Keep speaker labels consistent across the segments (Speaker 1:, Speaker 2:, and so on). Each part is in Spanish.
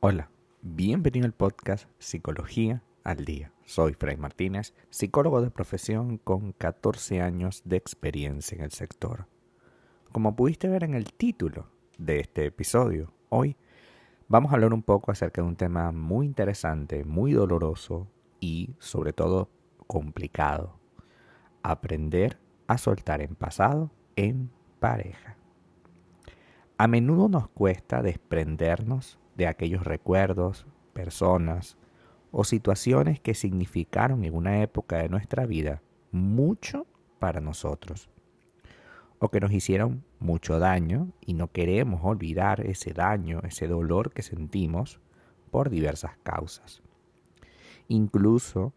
Speaker 1: Hola, bienvenido al podcast Psicología al Día. Soy Fray Martínez, psicólogo de profesión con 14 años de experiencia en el sector. Como pudiste ver en el título de este episodio, hoy vamos a hablar un poco acerca de un tema muy interesante, muy doloroso y sobre todo complicado. Aprender a soltar en pasado en pareja. A menudo nos cuesta desprendernos de aquellos recuerdos, personas o situaciones que significaron en una época de nuestra vida mucho para nosotros o que nos hicieron mucho daño y no queremos olvidar ese daño, ese dolor que sentimos por diversas causas. Incluso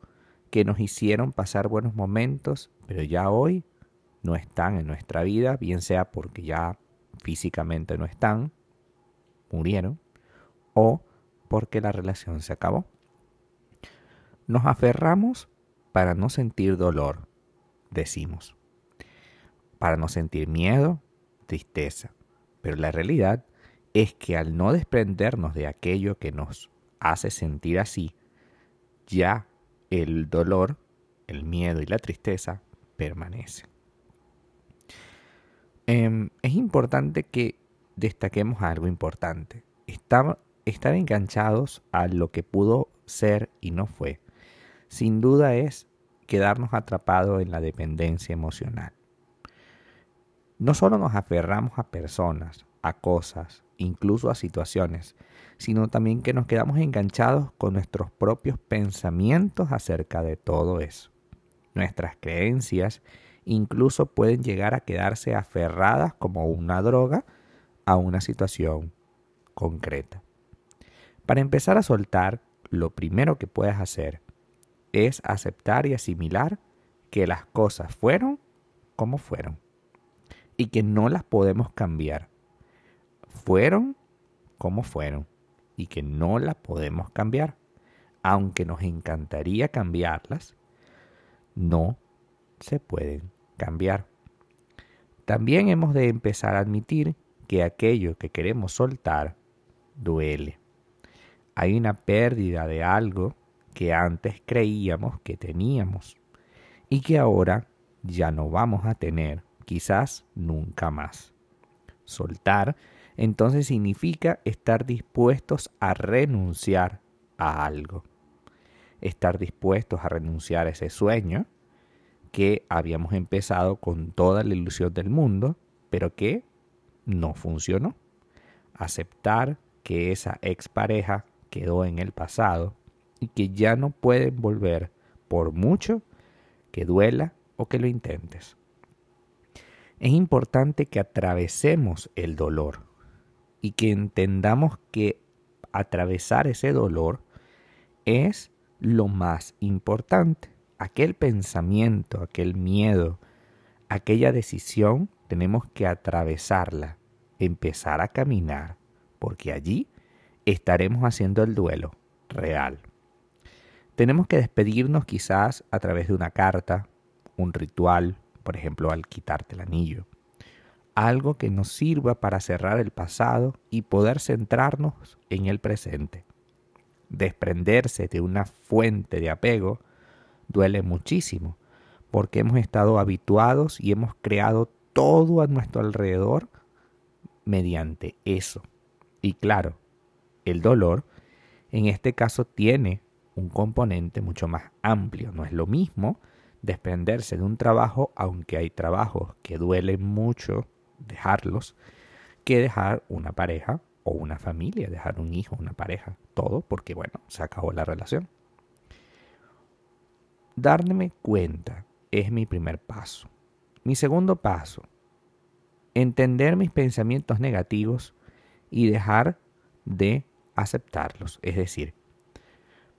Speaker 1: que nos hicieron pasar buenos momentos, pero ya hoy no están en nuestra vida, bien sea porque ya físicamente no están, murieron, o porque la relación se acabó. Nos aferramos para no sentir dolor, decimos, para no sentir miedo, tristeza, pero la realidad es que al no desprendernos de aquello que nos hace sentir así, ya el dolor, el miedo y la tristeza permanecen. Em, es importante que destaquemos algo importante. Estamos estar enganchados a lo que pudo ser y no fue, sin duda es quedarnos atrapados en la dependencia emocional. No solo nos aferramos a personas, a cosas, incluso a situaciones, sino también que nos quedamos enganchados con nuestros propios pensamientos acerca de todo eso. Nuestras creencias incluso pueden llegar a quedarse aferradas como una droga a una situación concreta. Para empezar a soltar, lo primero que puedes hacer es aceptar y asimilar que las cosas fueron como fueron y que no las podemos cambiar. Fueron como fueron y que no las podemos cambiar. Aunque nos encantaría cambiarlas, no se pueden cambiar. También hemos de empezar a admitir que aquello que queremos soltar duele hay una pérdida de algo que antes creíamos que teníamos y que ahora ya no vamos a tener, quizás nunca más. Soltar entonces significa estar dispuestos a renunciar a algo. Estar dispuestos a renunciar a ese sueño que habíamos empezado con toda la ilusión del mundo, pero que no funcionó. Aceptar que esa expareja quedó en el pasado y que ya no pueden volver por mucho que duela o que lo intentes. Es importante que atravesemos el dolor y que entendamos que atravesar ese dolor es lo más importante. Aquel pensamiento, aquel miedo, aquella decisión, tenemos que atravesarla, empezar a caminar, porque allí estaremos haciendo el duelo real. Tenemos que despedirnos quizás a través de una carta, un ritual, por ejemplo al quitarte el anillo. Algo que nos sirva para cerrar el pasado y poder centrarnos en el presente. Desprenderse de una fuente de apego duele muchísimo porque hemos estado habituados y hemos creado todo a nuestro alrededor mediante eso. Y claro, el dolor, en este caso tiene un componente mucho más amplio. No es lo mismo desprenderse de un trabajo, aunque hay trabajos que duelen mucho dejarlos, que dejar una pareja o una familia, dejar un hijo, una pareja, todo porque bueno, se acabó la relación. Darme cuenta es mi primer paso. Mi segundo paso, entender mis pensamientos negativos y dejar de aceptarlos. Es decir,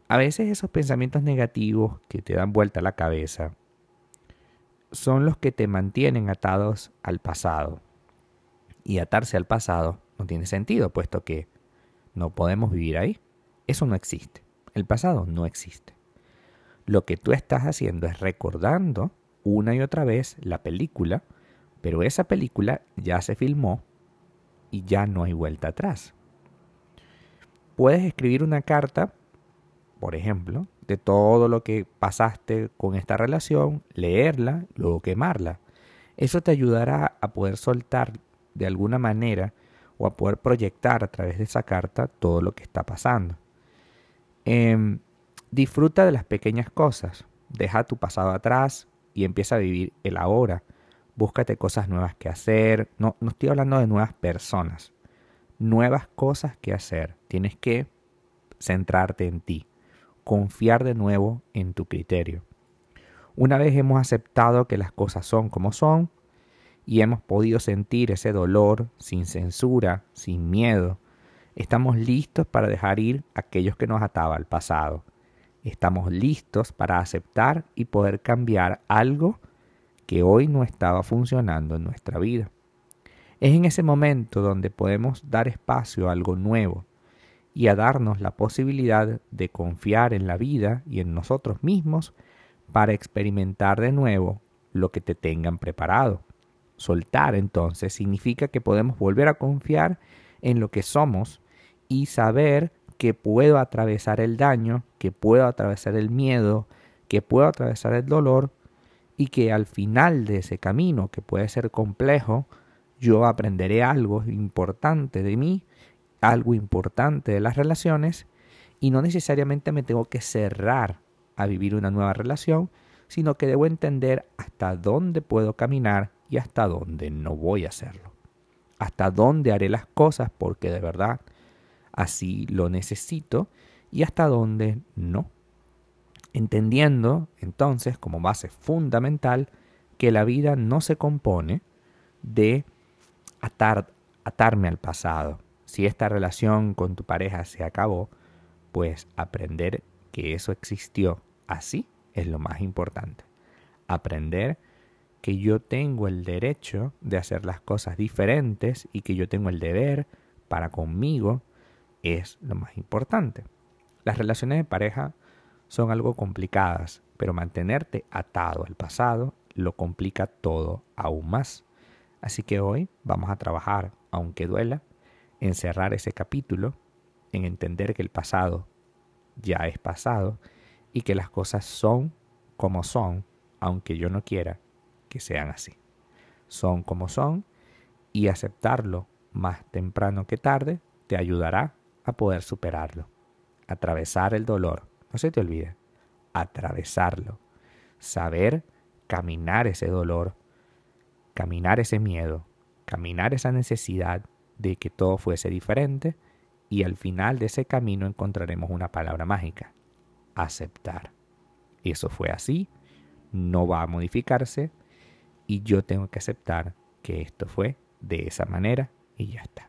Speaker 1: a veces esos pensamientos negativos que te dan vuelta la cabeza son los que te mantienen atados al pasado. Y atarse al pasado no tiene sentido, puesto que no podemos vivir ahí. Eso no existe. El pasado no existe. Lo que tú estás haciendo es recordando una y otra vez la película, pero esa película ya se filmó y ya no hay vuelta atrás. Puedes escribir una carta, por ejemplo, de todo lo que pasaste con esta relación, leerla, luego quemarla. Eso te ayudará a poder soltar de alguna manera o a poder proyectar a través de esa carta todo lo que está pasando. Em, disfruta de las pequeñas cosas, deja tu pasado atrás y empieza a vivir el ahora. Búscate cosas nuevas que hacer. No, no estoy hablando de nuevas personas, nuevas cosas que hacer. Tienes que centrarte en ti, confiar de nuevo en tu criterio. Una vez hemos aceptado que las cosas son como son y hemos podido sentir ese dolor sin censura, sin miedo, estamos listos para dejar ir aquellos que nos ataba al pasado. Estamos listos para aceptar y poder cambiar algo que hoy no estaba funcionando en nuestra vida. Es en ese momento donde podemos dar espacio a algo nuevo y a darnos la posibilidad de confiar en la vida y en nosotros mismos para experimentar de nuevo lo que te tengan preparado. Soltar entonces significa que podemos volver a confiar en lo que somos y saber que puedo atravesar el daño, que puedo atravesar el miedo, que puedo atravesar el dolor y que al final de ese camino, que puede ser complejo, yo aprenderé algo importante de mí, algo importante de las relaciones, y no necesariamente me tengo que cerrar a vivir una nueva relación, sino que debo entender hasta dónde puedo caminar y hasta dónde no voy a hacerlo. Hasta dónde haré las cosas porque de verdad así lo necesito y hasta dónde no. Entendiendo entonces como base fundamental que la vida no se compone de atar, atarme al pasado. Si esta relación con tu pareja se acabó, pues aprender que eso existió así es lo más importante. Aprender que yo tengo el derecho de hacer las cosas diferentes y que yo tengo el deber para conmigo es lo más importante. Las relaciones de pareja son algo complicadas, pero mantenerte atado al pasado lo complica todo aún más. Así que hoy vamos a trabajar, aunque duela, en cerrar ese capítulo, en entender que el pasado ya es pasado y que las cosas son como son, aunque yo no quiera que sean así. Son como son y aceptarlo más temprano que tarde te ayudará a poder superarlo, atravesar el dolor. No se te olvide, atravesarlo, saber caminar ese dolor caminar ese miedo, caminar esa necesidad de que todo fuese diferente y al final de ese camino encontraremos una palabra mágica, aceptar. Eso fue así, no va a modificarse y yo tengo que aceptar que esto fue de esa manera y ya está.